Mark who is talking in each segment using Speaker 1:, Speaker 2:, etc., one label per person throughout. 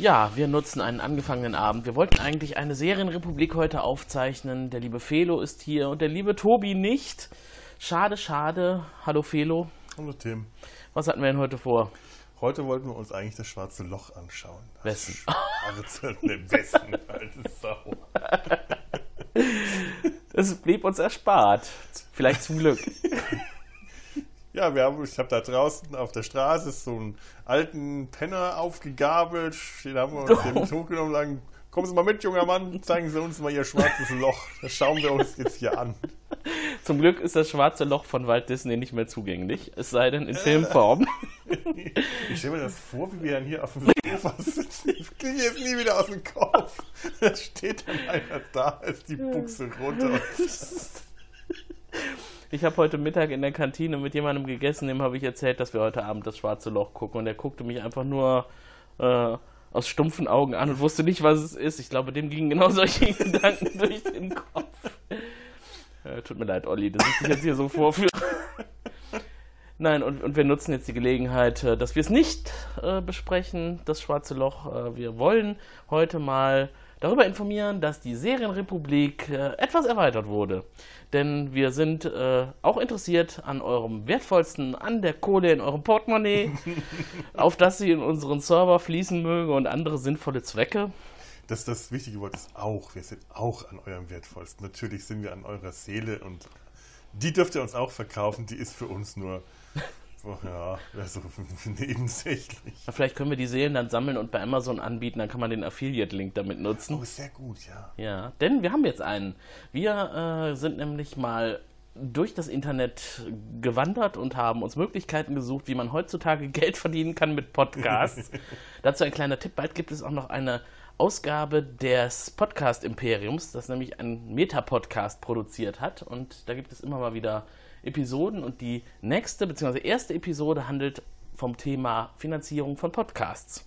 Speaker 1: Ja, wir nutzen einen angefangenen Abend. Wir wollten eigentlich eine Serienrepublik heute aufzeichnen. Der liebe Felo ist hier und der liebe Tobi nicht. Schade, schade. Hallo Felo.
Speaker 2: Hallo Tim.
Speaker 1: Was hatten wir denn heute vor?
Speaker 2: Heute wollten wir uns eigentlich das schwarze Loch anschauen. Das
Speaker 1: Wessen?
Speaker 2: Schwarze, ne, Wessen, alte Sau.
Speaker 1: Es blieb uns erspart. Vielleicht zum Glück.
Speaker 2: Ja, wir haben, ich habe da draußen auf der Straße so einen alten Penner aufgegabelt. Den haben wir uns den Zug genommen und sagen, kommen Sie mal mit, junger Mann, zeigen Sie uns mal Ihr schwarzes Loch. Das schauen wir uns jetzt hier an.
Speaker 1: Zum Glück ist das schwarze Loch von Walt Disney nicht mehr zugänglich. Es sei denn in Filmform.
Speaker 2: Ich stelle mir das vor, wie wir dann hier auf dem Sofa sitzen. Ich kriege jetzt nie wieder aus dem Kopf. Da steht dann einer da, ist die Buchse runter.
Speaker 1: Ich habe heute Mittag in der Kantine mit jemandem gegessen, dem habe ich erzählt, dass wir heute Abend das schwarze Loch gucken. Und er guckte mich einfach nur äh, aus stumpfen Augen an und wusste nicht, was es ist. Ich glaube, dem gingen genau solche Gedanken durch den Kopf. Äh, tut mir leid, Olli, dass ich dich jetzt hier so vorführe. Nein, und, und wir nutzen jetzt die Gelegenheit, äh, dass wir es nicht äh, besprechen, das schwarze Loch. Äh, wir wollen heute mal darüber informieren, dass die Serienrepublik äh, etwas erweitert wurde. Denn wir sind äh, auch interessiert an eurem wertvollsten, an der Kohle in eurem Portemonnaie, auf das sie in unseren Server fließen möge und andere sinnvolle Zwecke.
Speaker 2: Das, das wichtige Wort ist auch. Wir sind auch an eurem wertvollsten. Natürlich sind wir an eurer Seele und die dürft ihr uns auch verkaufen. Die ist für uns nur, ja, so nebensächlich.
Speaker 1: Vielleicht können wir die Seelen dann sammeln und bei Amazon anbieten, dann kann man den Affiliate-Link damit nutzen.
Speaker 2: Oh, sehr gut, ja.
Speaker 1: Ja, denn wir haben jetzt einen. Wir äh, sind nämlich mal durch das Internet gewandert und haben uns Möglichkeiten gesucht, wie man heutzutage Geld verdienen kann mit Podcasts. Dazu ein kleiner Tipp: Bald gibt es auch noch eine Ausgabe des Podcast-Imperiums, das nämlich einen Meta-Podcast produziert hat. Und da gibt es immer mal wieder Episoden. Und die nächste bzw. erste Episode handelt vom Thema Finanzierung von Podcasts.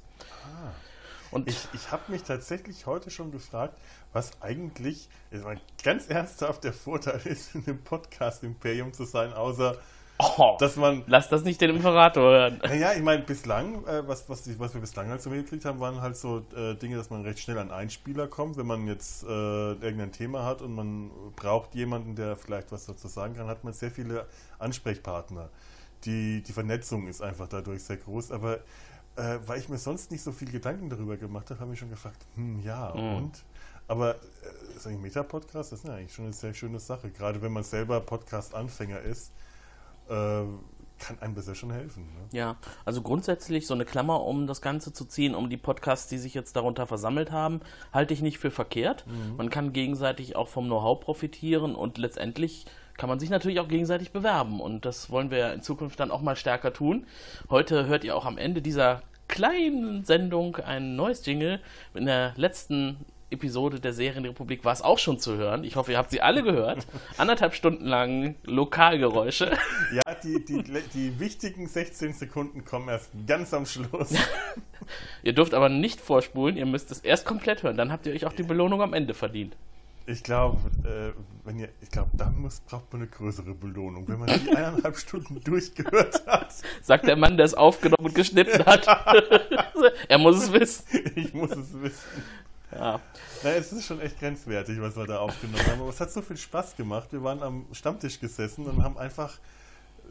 Speaker 1: Und
Speaker 2: Ich, ich habe mich tatsächlich heute schon gefragt, was eigentlich, mal ganz ernsthaft, der Vorteil ist, in einem Podcast-Imperium zu sein, außer
Speaker 1: oh,
Speaker 2: dass man
Speaker 1: lass das nicht den Imperator hören.
Speaker 2: Naja, ich meine, bislang, äh, was, was, was wir bislang halt so mitgekriegt haben, waren halt so äh, Dinge, dass man recht schnell an Einspieler kommt. Wenn man jetzt äh, irgendein Thema hat und man braucht jemanden, der vielleicht was dazu sagen kann, hat man sehr viele Ansprechpartner. Die, die Vernetzung ist einfach dadurch sehr groß, aber äh, weil ich mir sonst nicht so viel Gedanken darüber gemacht habe, habe ich schon gefragt, hm, ja, und? Aber äh, so ein Meta-Podcast, das ist ja eigentlich schon eine sehr schöne Sache. Gerade wenn man selber Podcast-Anfänger ist, kann einem das ja schon helfen. Ne?
Speaker 1: Ja, also grundsätzlich so eine Klammer, um das Ganze zu ziehen, um die Podcasts, die sich jetzt darunter versammelt haben, halte ich nicht für verkehrt. Man kann gegenseitig auch vom Know-how profitieren und letztendlich kann man sich natürlich auch gegenseitig bewerben und das wollen wir in Zukunft dann auch mal stärker tun. Heute hört ihr auch am Ende dieser kleinen Sendung ein neues Jingle. In der letzten Episode der Serienrepublik war es auch schon zu hören. Ich hoffe, ihr habt sie alle gehört. Anderthalb Stunden lang Lokalgeräusche.
Speaker 2: Ja, die, die, die wichtigen 16 Sekunden kommen erst ganz am Schluss.
Speaker 1: Ihr dürft aber nicht vorspulen, ihr müsst es erst komplett hören. Dann habt ihr euch auch die Belohnung am Ende verdient.
Speaker 2: Ich glaube, äh, wenn ihr, ich glaube, da muss, braucht man eine größere Belohnung, wenn man die eineinhalb Stunden durchgehört hat.
Speaker 1: Sagt der Mann, der es aufgenommen und geschnitten hat. er muss es wissen.
Speaker 2: Ich muss es wissen.
Speaker 1: Ja.
Speaker 2: Na, es ist schon echt grenzwertig, was wir da aufgenommen haben. Aber es hat so viel Spaß gemacht. Wir waren am Stammtisch gesessen und haben einfach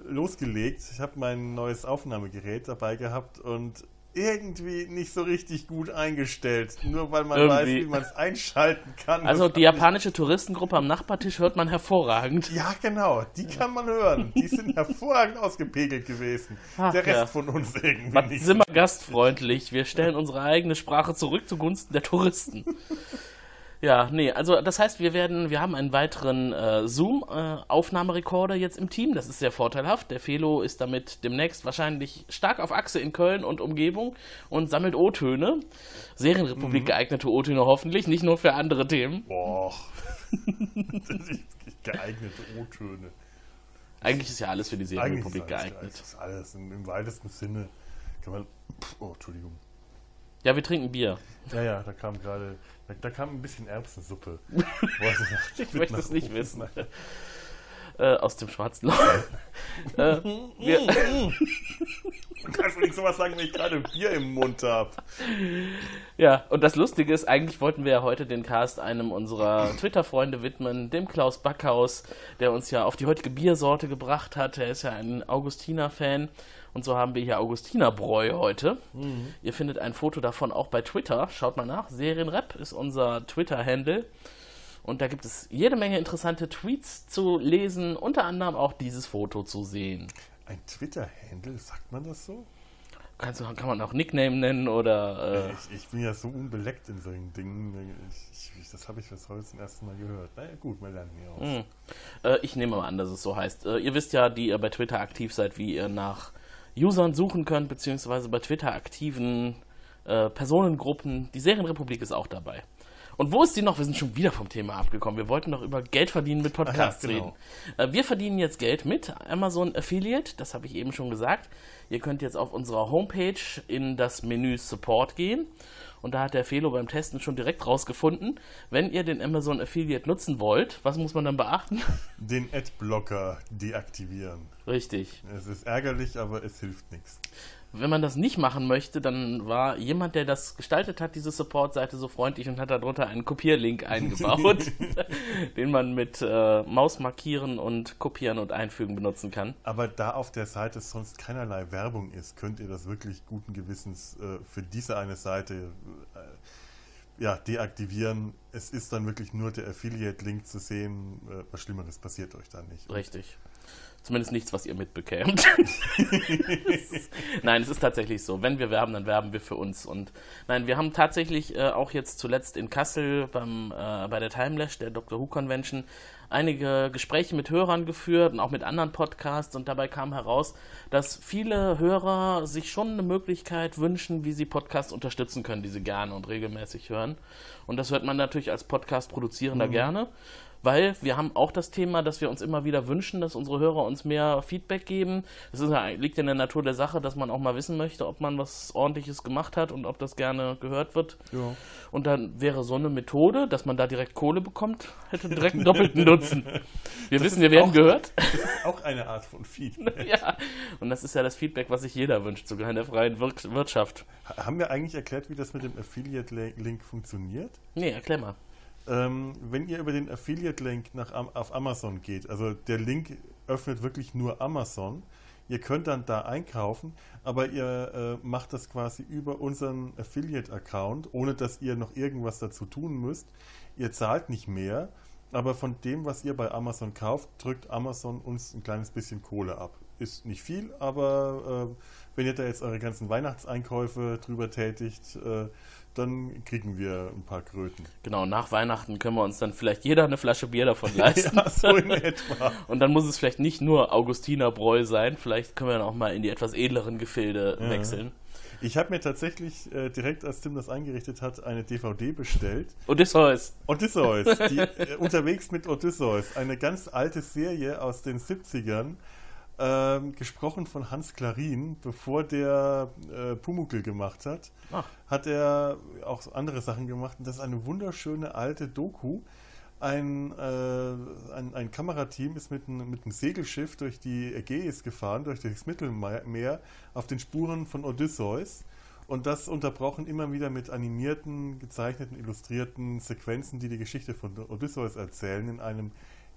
Speaker 2: losgelegt. Ich habe mein neues Aufnahmegerät dabei gehabt und irgendwie nicht so richtig gut eingestellt. Nur weil man weiß,
Speaker 1: Irgendwie.
Speaker 2: wie man es einschalten kann.
Speaker 1: Also die japanische Touristengruppe am Nachbartisch hört man hervorragend.
Speaker 2: Ja, genau. Die kann man hören. Die sind hervorragend ausgepegelt gewesen.
Speaker 1: Ach,
Speaker 2: Der Rest
Speaker 1: ja.
Speaker 2: von uns irgendwie
Speaker 1: Man
Speaker 2: nicht.
Speaker 1: sind wir gastfreundlich. Wir stellen unsere eigene Sprache zurück zugunsten der Touristen. Ja, nee, also das heißt, wir werden, wir haben einen weiteren äh, Zoom-Aufnahmerekorder jetzt im Team. Das ist sehr vorteilhaft. Der Felo ist damit demnächst wahrscheinlich stark auf Achse in Köln und Umgebung und sammelt O-Töne. Serienrepublik geeignete O-Töne hoffentlich, nicht nur für andere Themen.
Speaker 2: Boah. geeignete O-Töne.
Speaker 1: Eigentlich ist ja alles für die Serienrepublik geeignet.
Speaker 2: Das ist alles im, im weitesten Sinne. Kann man. Pff, Oh, Entschuldigung.
Speaker 1: Ja, wir trinken Bier.
Speaker 2: Ja, ja, da kam gerade. Da, da kam ein bisschen Erbsensuppe.
Speaker 1: Ich möchte es nicht wissen. Äh, aus dem schwarzen Loch. äh, wir,
Speaker 2: Du kannst mir nicht sowas sagen, wenn ich gerade Bier im Mund habe.
Speaker 1: Ja, und das Lustige ist, eigentlich wollten wir ja heute den Cast einem unserer Twitter-Freunde widmen, dem Klaus Backhaus, der uns ja auf die heutige Biersorte gebracht hat. Er ist ja ein Augustiner-Fan. Und so haben wir hier Augustinerbräu heute. Ihr findet ein Foto davon auch bei Twitter. Schaut mal nach. Serienrap ist unser Twitter-Handle. Und da gibt es jede Menge interessante Tweets zu lesen, unter anderem auch dieses Foto zu sehen.
Speaker 2: Ein Twitter-Handle, sagt man das so?
Speaker 1: Kannst kann man auch Nickname nennen oder. Äh,
Speaker 2: Ich, ich bin ja so unbeleckt in solchen Dingen. Ich, ich, das habe ich bis heute zum ersten Mal gehört. Naja, gut, wir lernen hier aus.
Speaker 1: Äh, ich nehme mal an, dass es so heißt. Äh, ihr wisst ja, die ihr bei Twitter aktiv seid, wie ihr nach Usern suchen könnt, beziehungsweise bei Twitter aktiven äh, Personengruppen. Die Serienrepublik ist auch dabei. Und wo ist die noch? Wir sind schon wieder vom Thema abgekommen. Wir wollten noch über Geld verdienen mit Podcasts
Speaker 2: ja, genau.
Speaker 1: reden. Äh, wir verdienen jetzt Geld mit Amazon Affiliate, das habe ich eben schon gesagt. Ihr könnt jetzt auf unserer Homepage in das Menü Support gehen. Und da hat der Felo beim Testen schon direkt rausgefunden, wenn ihr den Amazon Affiliate nutzen wollt, was muss man dann beachten?
Speaker 2: Den Adblocker deaktivieren.
Speaker 1: Richtig.
Speaker 2: Es ist ärgerlich, aber es hilft nichts.
Speaker 1: Wenn man das nicht machen möchte, dann war jemand, der das gestaltet hat, diese Support-Seite, so freundlich und hat darunter einen Kopierlink eingebaut, den man mit äh, Maus markieren und kopieren und einfügen benutzen kann.
Speaker 2: Aber da auf der Seite sonst keinerlei Werbung ist, könnt ihr das wirklich guten Gewissens äh, für diese eine Seite äh, ja, deaktivieren. Es ist dann wirklich nur der Affiliate-Link zu sehen. Äh, was Schlimmeres passiert euch da nicht.
Speaker 1: Richtig. Zumindest nichts, was ihr mitbekämt. nein, es ist tatsächlich so. Wenn wir werben, dann werben wir für uns. Und nein, wir haben tatsächlich äh, auch jetzt zuletzt in Kassel beim, äh, bei der Timelash, der Doctor Who Convention, einige Gespräche mit Hörern geführt und auch mit anderen Podcasts. Und dabei kam heraus, dass viele Hörer sich schon eine Möglichkeit wünschen, wie sie Podcasts unterstützen können, die sie gerne und regelmäßig hören. Und das hört man natürlich als Podcast-Produzierender gerne. Weil wir haben auch das Thema, dass wir uns immer wieder wünschen, dass unsere Hörer uns mehr Feedback geben. Das ja, liegt in der Natur der Sache, dass man auch mal wissen möchte, ob man was Ordentliches gemacht hat und ob das gerne gehört wird.
Speaker 2: Ja.
Speaker 1: Und dann wäre so eine Methode, dass man da direkt Kohle bekommt, hätte direkt einen doppelten Nutzen. Wir wissen, wir werden
Speaker 2: auch-
Speaker 1: gehört.
Speaker 2: Das ist auch eine Art von Feedback.
Speaker 1: ja. Und das ist ja das Feedback, was sich jeder wünscht, sogar in der freien Wir Wirtschaft.
Speaker 2: Ha- Haben wir eigentlich erklärt, wie das mit dem Affiliate-Link funktioniert?
Speaker 1: Nee, erklär mal.
Speaker 2: Ähm, wenn ihr über den Affiliate-Link nach auf Amazon geht, also der Link öffnet wirklich nur Amazon, ihr könnt dann da einkaufen, aber ihr äh, macht das quasi über unseren Affiliate-Account, ohne dass ihr noch irgendwas dazu tun müsst. Ihr zahlt nicht mehr, aber von dem, was ihr bei Amazon kauft, drückt Amazon uns ein kleines bisschen Kohle ab. Ist nicht viel, aber äh, wenn ihr da jetzt eure ganzen Weihnachtseinkäufe drüber tätigt, äh, dann kriegen wir ein paar Kröten.
Speaker 1: Genau, nach Weihnachten können wir uns dann vielleicht jeder eine Flasche Bier davon leisten.
Speaker 2: Ja, so in etwa.
Speaker 1: Und dann muss es vielleicht nicht nur Augustinerbräu sein, vielleicht können wir dann auch mal in die etwas edleren Gefilde wechseln.
Speaker 2: Ich habe mir tatsächlich äh, direkt, als Tim das eingerichtet hat, eine DVD bestellt.
Speaker 1: Odysseus.
Speaker 2: Odysseus, die, äh, unterwegs mit Odysseus, eine ganz alte Serie aus den 70ern, ähm, gesprochen von Hans Klarin, bevor der äh, Pumuckl gemacht hat,
Speaker 1: Ach.
Speaker 2: hat er auch andere Sachen gemacht. Und das ist eine wunderschöne alte Doku. Ein, äh, ein, ein Kamerateam ist mit, einem- mit einem Segelschiff durch die Ägäis gefahren, durch das Mittelmeer, auf den Spuren von Odysseus. Und das unterbrochen immer wieder mit animierten, gezeichneten, illustrierten Sequenzen, die die Geschichte von Odysseus erzählen, in einem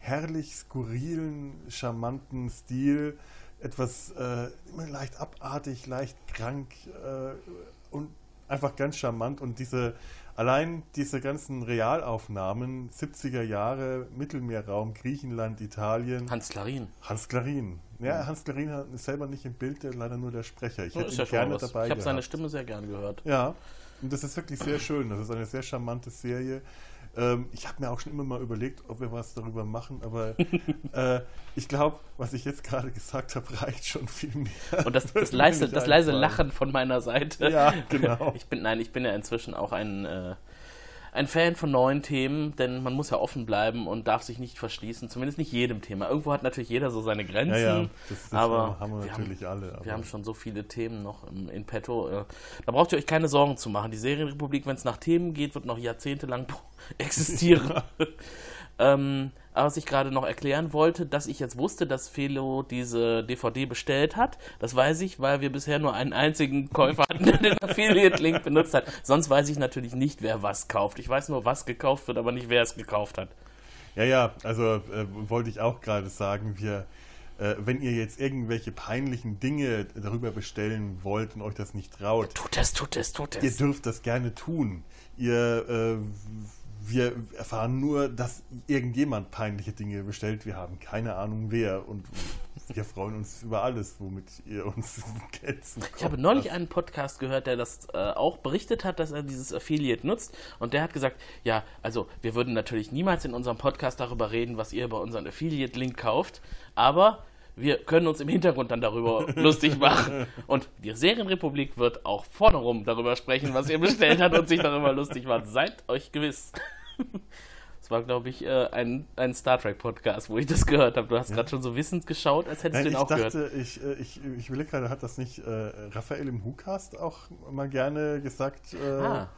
Speaker 2: herrlich skurrilen, charmanten Stil. Etwas äh, immer leicht abartig, leicht krank äh, und einfach ganz charmant. Und diese, allein diese ganzen Realaufnahmen, 70er Jahre, Mittelmeerraum, Griechenland, Italien.
Speaker 1: Hans Klarin.
Speaker 2: Hans Klarin. Ja, Hans Klarin hat- ist selber nicht im Bild, der leider nur der Sprecher. Ich
Speaker 1: Ja,
Speaker 2: hätte ihn
Speaker 1: ja
Speaker 2: gerne dabei
Speaker 1: Ich habe seine. Stimme sehr gern gehört.
Speaker 2: Ja, und das ist wirklich sehr schön. Das ist eine sehr charmante Serie. Ähm, ich habe mir auch schon immer mal überlegt, ob wir was darüber machen, aber äh, ich glaube, was ich jetzt gerade gesagt habe, reicht schon viel mehr.
Speaker 1: Und das, das, leise, das leise. Lachen von meiner Seite.
Speaker 2: Ja, genau.
Speaker 1: Ich bin, nein, ich bin ja inzwischen auch ein, äh, ein Fan von neuen Themen, denn man muss ja offen bleiben und darf sich nicht verschließen, zumindest nicht jedem Thema. Irgendwo hat natürlich jeder so seine Grenzen,
Speaker 2: Ja, ja, das, das
Speaker 1: aber
Speaker 2: haben wir
Speaker 1: wir
Speaker 2: natürlich alle. Aber
Speaker 1: wir haben schon so viele Themen noch im, in petto. äh, Da braucht ihr euch keine Sorgen zu machen. Die Serienrepublik, wenn es nach Themen geht, wird noch jahrzehntelang existieren. ähm, aber was ich gerade noch erklären wollte, dass ich jetzt wusste, dass Felo diese DVD bestellt hat, das weiß ich, weil wir bisher nur einen einzigen Käufer hatten, der den Affiliate-Link benutzt hat. Sonst weiß ich natürlich nicht, wer was kauft. Ich weiß nur, was gekauft wird, aber nicht, wer es gekauft hat.
Speaker 2: Ja, ja, also äh, wollte ich auch gerade sagen, wir, äh, wenn ihr jetzt irgendwelche peinlichen Dinge darüber bestellen wollt und euch das nicht traut,
Speaker 1: Tut es, tut es, tut
Speaker 2: ihr
Speaker 1: es.
Speaker 2: dürft das gerne tun. Ihr, äh, wir erfahren nur, dass irgendjemand peinliche Dinge bestellt. Wir haben keine Ahnung wer und wir freuen uns über alles, womit ihr uns Geld zukommt.
Speaker 1: Ich habe neulich einen Podcast gehört, der das äh, auch berichtet hat, dass er dieses Affiliate nutzt. Und der hat gesagt, ja, also wir würden natürlich niemals in unserem Podcast darüber reden, was ihr bei unserem Affiliate-Link kauft, aber wir können uns im Hintergrund dann darüber lustig machen. Und die Serienrepublik wird auch vorne rum darüber sprechen, was ihr bestellt habt und sich darüber lustig macht. Seid euch gewiss. Das war, glaube ich, äh, ein, ein Star Trek-Podcast, wo ich das gehört habe. Du hast gerade schon so wissend geschaut, als hättest
Speaker 2: Nein,
Speaker 1: du ihn
Speaker 2: ich
Speaker 1: auch gehört.
Speaker 2: dachte, ich, äh, ich, ich will gerade, hat das nicht äh, Raphael im WhoCast auch mal gerne gesagt, äh,
Speaker 1: Ah.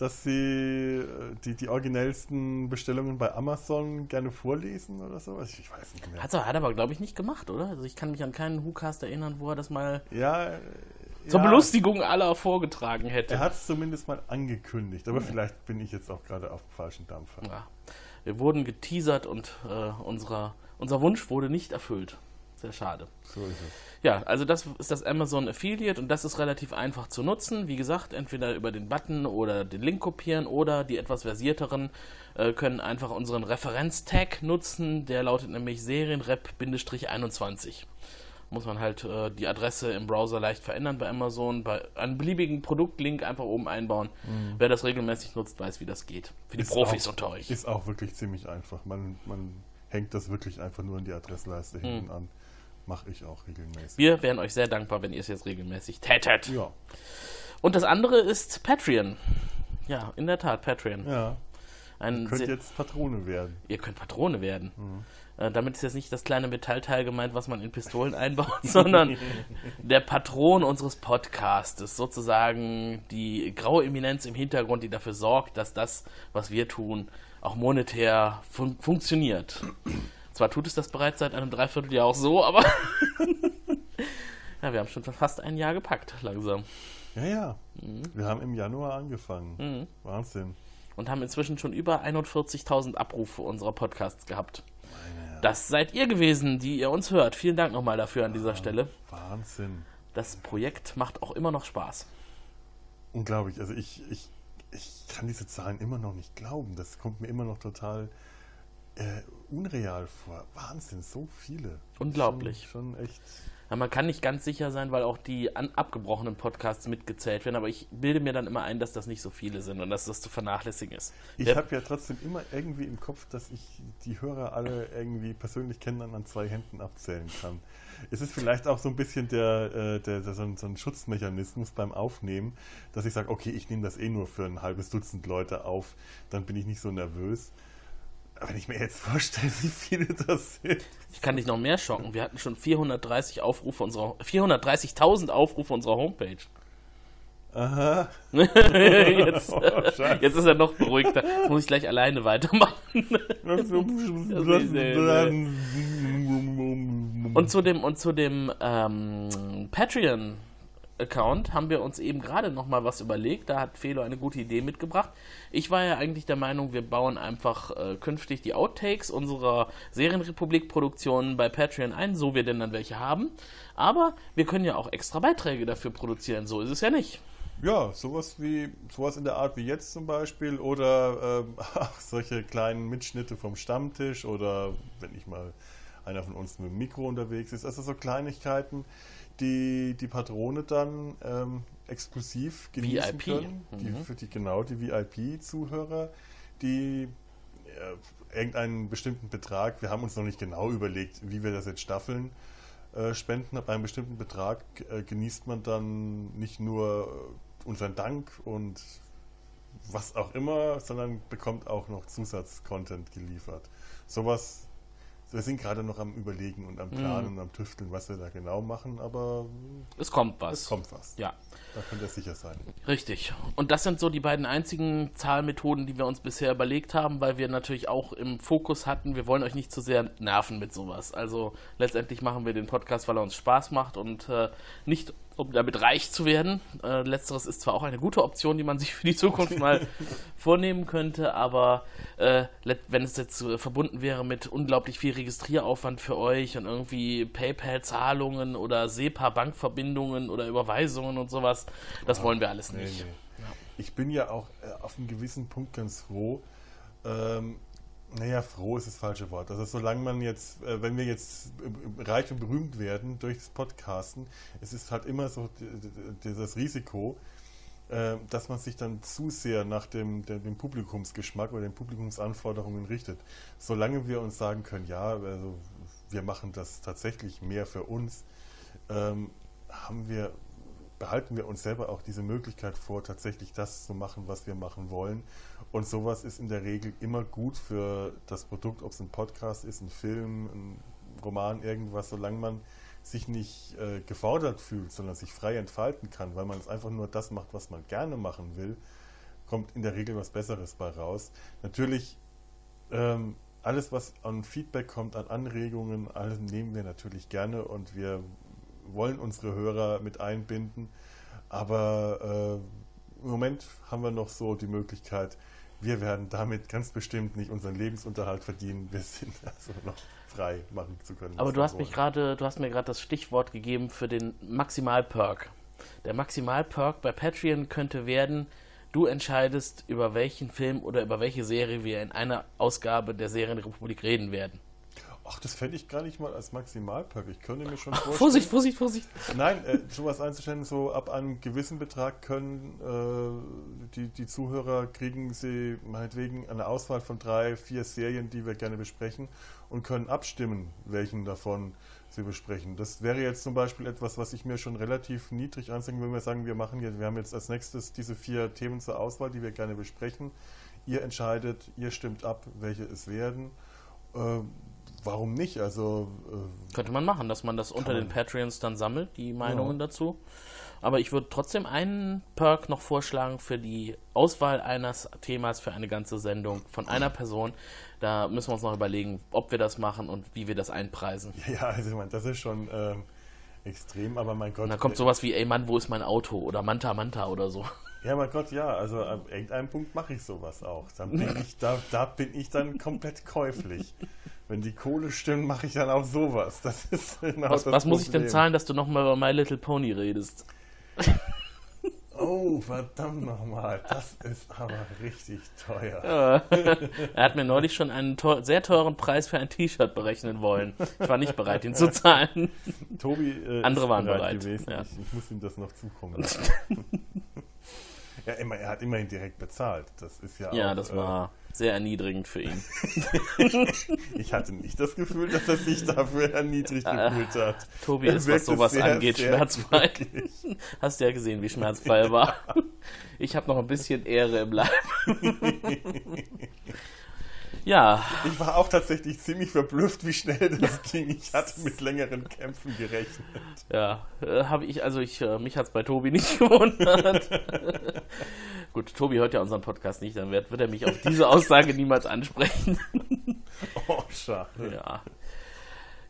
Speaker 2: Dass sie äh, die, die originellsten Bestellungen bei Amazon gerne vorlesen oder so? Ich, ich weiß nicht mehr.
Speaker 1: Hat er hat er aber, glaube ich, nicht gemacht, oder? Also ich kann mich an keinen WhoCast erinnern, wo er das mal
Speaker 2: ja,
Speaker 1: zur
Speaker 2: ja,
Speaker 1: Belustigung aller vorgetragen hätte.
Speaker 2: Er hat es zumindest mal angekündigt, aber vielleicht bin ich jetzt auch gerade auf dem falschen Dampfer.
Speaker 1: ja. Wir wurden geteasert und äh, unserer, unser Wunsch wurde nicht erfüllt. Sehr schade.
Speaker 2: So ist es.
Speaker 1: Ja, also das ist das Amazon Affiliate und das ist relativ einfach zu nutzen. Wie gesagt, entweder über den Button oder den Link kopieren oder die etwas versierteren äh, können einfach unseren Referenztag nutzen. Der lautet nämlich Serienrep-21. Muss man halt äh, die Adresse im Browser leicht verändern bei Amazon. Bei einem beliebigen Produktlink einfach oben einbauen. Wer das regelmäßig nutzt, weiß, wie das geht. Für die
Speaker 2: Ist
Speaker 1: Profis
Speaker 2: auch,
Speaker 1: unter euch.
Speaker 2: Ist auch wirklich ziemlich einfach. Man, man hängt das wirklich einfach nur in die Adressleiste hinten an. Mache ich auch regelmäßig.
Speaker 1: Wir wären euch sehr dankbar, wenn ihr es jetzt regelmäßig tätet.
Speaker 2: ja,
Speaker 1: Und das andere ist Patreon. Ja, in der Tat, Patreon.
Speaker 2: ja.
Speaker 1: Ein
Speaker 2: Könnt
Speaker 1: sehr-
Speaker 2: jetzt Patrone werden.
Speaker 1: ihr könnt Patrone werden.
Speaker 2: Mhm.
Speaker 1: Äh, damit ist jetzt nicht das kleine Metallteil gemeint, was man in Pistolen einbaut, sondern der Patron unseres Podcastes. Sozusagen die graue Eminenz im Hintergrund, die dafür sorgt, dass das, was wir tun, auch monetär fun funktioniert. Zwar tut es das bereits seit einem Dreivierteljahr auch so, aber ja, wir haben schon fast ein Jahr gepackt, langsam.
Speaker 2: Ja, ja.
Speaker 1: Mhm.
Speaker 2: Wir haben im Januar angefangen. Wahnsinn.
Speaker 1: und haben inzwischen schon über 41.000 Abrufe unserer Podcasts gehabt. Das seid ihr gewesen, die ihr uns hört. Vielen Dank nochmal dafür an dieser Stelle.
Speaker 2: Wahnsinn.
Speaker 1: Das Projekt macht auch immer noch Spaß.
Speaker 2: Unglaublich. Also ich, ich, ich kann diese Zahlen immer noch nicht glauben. Das kommt mir immer noch total äh, unreal vor. Wahnsinn, so viele.
Speaker 1: Unglaublich.
Speaker 2: Schon, schon echt.
Speaker 1: Ja, man kann nicht ganz sicher sein, weil auch die abgebrochenen Podcasts mitgezählt werden, aber ich bilde mir dann immer ein, dass das nicht so viele sind und dass das zu vernachlässigen ist.
Speaker 2: Ich habe ja trotzdem immer irgendwie im Kopf, dass ich die Hörer alle irgendwie persönlich kennen und an zwei Händen abzählen kann. Es ist vielleicht auch so ein bisschen der, äh, der, der so, ein, so ein Schutzmechanismus beim Aufnehmen, dass ich sage, okay, ich nehme das eh nur für ein halbes Dutzend Leute auf, dann bin ich nicht so nervös. Aber wenn ich mir jetzt vorstelle, wie viele das sind.
Speaker 1: Ich kann dich noch mehr schocken. Wir hatten schon 430 Aufrufe unserer 430.000 Aufrufe unserer Homepage.
Speaker 2: Aha.
Speaker 1: jetzt,
Speaker 2: Oh,
Speaker 1: jetzt ist er noch beruhigter. Jetzt muss ich gleich alleine weitermachen. Und zu dem, und zu dem ähm, Patreon-Account haben wir uns eben gerade noch mal was überlegt. Da hat Felo eine gute Idee mitgebracht. Ich war ja eigentlich der Meinung, wir bauen einfach äh, künftig die Outtakes unserer Serienrepublik-Produktionen bei Patreon ein, so wir denn dann welche haben. Aber wir können ja auch extra Beiträge dafür produzieren. So ist es ja nicht.
Speaker 2: Ja, sowas wie sowas in der Art wie jetzt zum Beispiel oder ähm, solche kleinen Mitschnitte vom Stammtisch oder wenn ich mal einer von uns mit dem Mikro unterwegs ist. Also so Kleinigkeiten, die die Patrone dann ähm, exklusiv genießen
Speaker 1: VIP.
Speaker 2: können. Die,
Speaker 1: Mhm.
Speaker 2: Für die genau die VIP-Zuhörer, die äh, irgendeinen bestimmten Betrag, wir haben uns noch nicht genau überlegt, wie wir das jetzt staffeln, äh, spenden. Ab einem bestimmten Betrag äh, genießt man dann nicht nur äh, unseren Dank und was auch immer, sondern bekommt auch noch Zusatzcontent geliefert. Sowas, wir sind gerade noch am Überlegen und am Planen und am Tüfteln, was wir da genau machen, aber
Speaker 1: Es kommt was.
Speaker 2: es kommt was.
Speaker 1: Ja.
Speaker 2: Da könnt ihr sicher sein.
Speaker 1: Richtig. Und das sind so die beiden einzigen Zahlmethoden, die wir uns bisher überlegt haben, weil wir natürlich auch im Fokus hatten, wir wollen euch nicht zu sehr nerven mit sowas. Also letztendlich machen wir den Podcast, weil er uns Spaß macht und äh, nicht, um damit reich zu werden. Äh, letzteres ist zwar auch eine gute Option, die man sich für die Zukunft mal vornehmen könnte, aber äh, wenn es jetzt äh, verbunden wäre mit unglaublich viel Registrieraufwand für euch und irgendwie PayPal-Zahlungen oder SEPA-Bankverbindungen oder Überweisungen und sowas, das wollen wir alles
Speaker 2: Nee,
Speaker 1: nicht.
Speaker 2: nee. Ich bin ja auch äh, auf einem gewissen Punkt ganz froh. Ähm, naja, froh ist das falsche Wort. Also solange man jetzt, äh, wenn wir jetzt reich und berühmt werden durch das Podcasten, es ist halt immer so das Risiko, äh, dass man sich dann zu sehr nach dem, dem, dem Publikumsgeschmack oder den Publikumsanforderungen richtet. Solange wir uns sagen können, ja, also wir machen das tatsächlich mehr für uns, ähm, haben wir, behalten wir uns selber auch diese Möglichkeit vor, tatsächlich das zu machen, was wir machen wollen. Und sowas ist in der Regel immer gut für das Produkt, ob es ein Podcast ist, ein Film, ein Roman, irgendwas, solange man sich nicht äh, gefordert fühlt, sondern sich frei entfalten kann, weil man es einfach nur das macht, was man gerne machen will, kommt in der Regel was Besseres bei raus. Natürlich ähm, alles, was an Feedback kommt, an Anregungen, alles nehmen wir natürlich gerne und wir wollen unsere Hörer mit einbinden. Aber äh, im Moment haben wir noch so die Möglichkeit, wir werden damit ganz bestimmt nicht unseren Lebensunterhalt verdienen. Wir sind also noch frei machen zu können.
Speaker 1: Aber du hast mich gerade, du hast mir gerade das Stichwort gegeben für den Maximalperk. Der Maximalperk bei Patreon könnte werden, du entscheidest, über welchen Film oder über welche Serie wir in einer Ausgabe der Serienrepublik reden werden.
Speaker 2: Ach, das fände ich gar nicht mal als Maximalperk. Ich könnte mir schon vorstellen.
Speaker 1: Vorsicht, Vorsicht, Vorsicht.
Speaker 2: Nein, äh, sowas einzustellen, so ab einem gewissen Betrag können äh, die, die Zuhörer kriegen sie meinetwegen eine Auswahl von drei, vier Serien, die wir gerne besprechen und können abstimmen, welchen davon sie besprechen. Das wäre jetzt zum Beispiel etwas, was ich mir schon relativ niedrig ansehe, wenn wir sagen, wir machen jetzt, wir haben jetzt als nächstes diese vier Themen zur Auswahl, die wir gerne besprechen. Ihr entscheidet, ihr stimmt ab, welche es werden. Äh, warum nicht? Also äh,
Speaker 1: Könnte man machen, dass man das unter
Speaker 2: man.
Speaker 1: den Patreons dann sammelt, die Meinungen
Speaker 2: Ja.
Speaker 1: dazu. Aber ich würde trotzdem einen Perk noch vorschlagen für die Auswahl eines Themas für eine ganze Sendung von einer Person. Da müssen wir uns noch überlegen, ob wir das machen und wie wir das einpreisen.
Speaker 2: Ja, also ich meine, das ist schon ähm, extrem, aber mein Gott.
Speaker 1: Und da kommt sowas wie, ey Mann, wo ist mein Auto? Oder Manta Manta oder so.
Speaker 2: Ja, mein Gott, ja, also an irgendeinem Punkt mache ich sowas auch. Dann bin ich, da, da bin ich dann komplett käuflich. Wenn die Kohle stimmt, mache ich dann auch sowas. Das ist genau
Speaker 1: Was,
Speaker 2: das
Speaker 1: was muss ich denn zahlen, dass du nochmal über My Little Pony redest?
Speaker 2: Oh, verdammt nochmal. Das ist aber richtig teuer.
Speaker 1: Er hat mir neulich schon einen teu sehr teuren Preis für ein T-Shirt berechnen wollen. Ich war nicht bereit, ihn zu zahlen.
Speaker 2: Tobi äh,
Speaker 1: Andere
Speaker 2: ist
Speaker 1: waren
Speaker 2: bereit,
Speaker 1: bereit,
Speaker 2: gewesen.
Speaker 1: ja.
Speaker 2: Ich, ich muss ihm das noch zukommen lassen. Ja, immer, er hat immerhin direkt bezahlt. Das ist ja
Speaker 1: Ja,
Speaker 2: auch,
Speaker 1: das
Speaker 2: äh,
Speaker 1: war sehr erniedrigend für ihn.
Speaker 2: Ich hatte nicht das Gefühl, dass er sich dafür erniedrigt gefühlt hat.
Speaker 1: Tobi ist, was sowas
Speaker 2: sehr,
Speaker 1: angeht,
Speaker 2: sehr
Speaker 1: schmerzfrei.
Speaker 2: glücklich.
Speaker 1: Hast du ja gesehen, wie schmerzfrei er war. Ich habe noch ein bisschen Ehre im Leib. Ja,
Speaker 2: Ich war auch tatsächlich ziemlich verblüfft, wie schnell das ging. Ich hatte mit längeren Kämpfen gerechnet.
Speaker 1: ja, äh, habe ich, also ich, äh, mich hat es bei Tobi nicht gewundert. Gut, Tobi hört ja unseren Podcast nicht, dann wird, wird er mich auf diese Aussage niemals ansprechen.
Speaker 2: Oh, schade.
Speaker 1: Ja.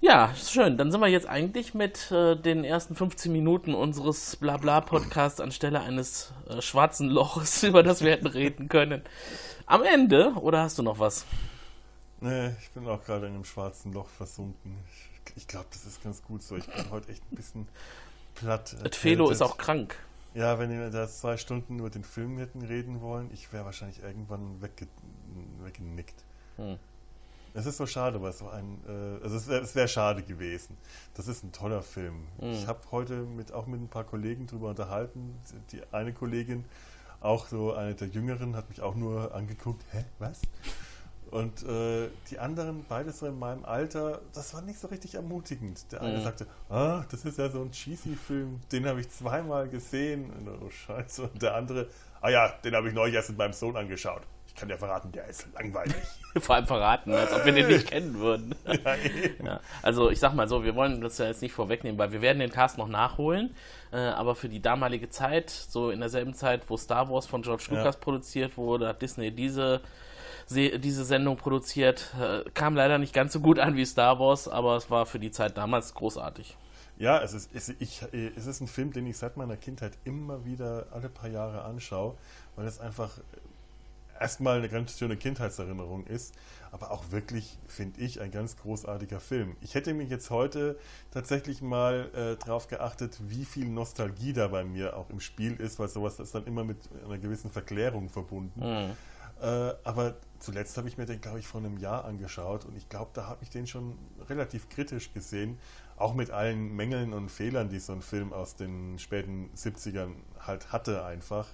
Speaker 1: Ja, schön. Dann sind wir jetzt eigentlich mit äh, den ersten 15 Minuten unseres Blabla-Podcasts anstelle eines äh, schwarzen Loches, über das wir hätten reden können. Am Ende, oder hast du noch was?
Speaker 2: Nee, ich bin auch gerade in einem schwarzen Loch versunken. Ich, ich glaube, das ist ganz gut so. Ich bin heute echt ein bisschen platt.
Speaker 1: Et Felo ist auch krank.
Speaker 2: Ja, wenn wir da zwei Stunden über den Film hätten reden wollen, ich wäre wahrscheinlich irgendwann wegge weggenickt.
Speaker 1: Hm.
Speaker 2: Es ist so schade, weil es so ein, äh, also es wäre wär schade gewesen. Das ist ein toller Film.
Speaker 1: Hm.
Speaker 2: Ich habe heute mit, auch mit ein paar Kollegen drüber unterhalten. Die eine Kollegin auch so eine der Jüngeren hat mich auch nur angeguckt, hä, was? Und äh, die anderen, beide so in meinem Alter, das war nicht so richtig ermutigend. Der eine
Speaker 1: Mhm.
Speaker 2: sagte, ah, das ist ja so ein cheesy Film, den habe ich zweimal gesehen. Und, oh Scheiße. Und der andere, ah ja, den habe ich neulich erst mit meinem Sohn angeschaut. Kann dir verraten, der ist langweilig.
Speaker 1: Vor allem verraten, als ob wir den nicht kennen würden.
Speaker 2: ja.
Speaker 1: Ja, also ich sag mal so, wir wollen das ja jetzt nicht vorwegnehmen, weil wir werden den Cast noch nachholen, äh, aber für die damalige Zeit, so in derselben Zeit, wo Star Wars von George
Speaker 2: Ja.
Speaker 1: Lucas produziert wurde, hat Disney diese, Se diese Sendung produziert. Äh, kam leider nicht ganz so gut an wie Star Wars, aber es war für die Zeit damals großartig.
Speaker 2: Ja, es ist, es, ich, es ist ein Film, den ich seit meiner Kindheit immer wieder alle paar Jahre anschaue, weil es einfach erstmal eine ganz schöne Kindheitserinnerung ist, aber auch wirklich, finde ich, ein ganz großartiger Film. Ich hätte mich jetzt heute tatsächlich mal äh, darauf geachtet, wie viel Nostalgie da bei mir auch im Spiel ist, weil sowas ist dann immer mit einer gewissen Verklärung verbunden. Äh, aber zuletzt habe ich mir den, glaube ich, vor einem Jahr angeschaut und ich glaube, da habe ich den schon relativ kritisch gesehen, auch mit allen Mängeln und Fehlern, die so ein Film aus den späten 70ern halt hatte einfach.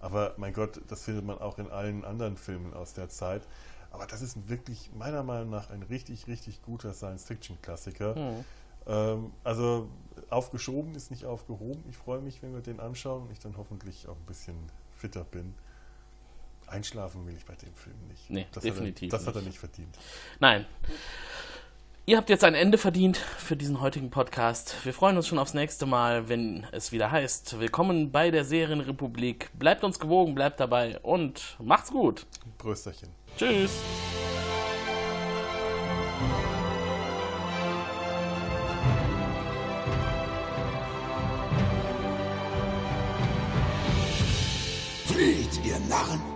Speaker 2: Aber mein Gott, das findet man auch in allen anderen Filmen aus der Zeit. Aber das ist wirklich meiner Meinung nach ein richtig, richtig guter Science-Fiction-Klassiker. Ähm, also aufgeschoben ist nicht aufgehoben. Ich freue mich, wenn wir den anschauen und ich dann hoffentlich auch ein bisschen fitter bin. Einschlafen will ich bei dem Film nicht.
Speaker 1: Nee,
Speaker 2: das
Speaker 1: definitiv
Speaker 2: Hat er, das hat er
Speaker 1: nicht.
Speaker 2: nicht verdient.
Speaker 1: Nein. Ihr habt jetzt ein Ende verdient für diesen heutigen Podcast. Wir freuen uns schon aufs nächste Mal, wenn es wieder heißt, willkommen bei der Serienrepublik. Bleibt uns gewogen, bleibt dabei und macht's gut.
Speaker 2: Prösterchen.
Speaker 1: Tschüss.
Speaker 3: Flieht, ihr Narren!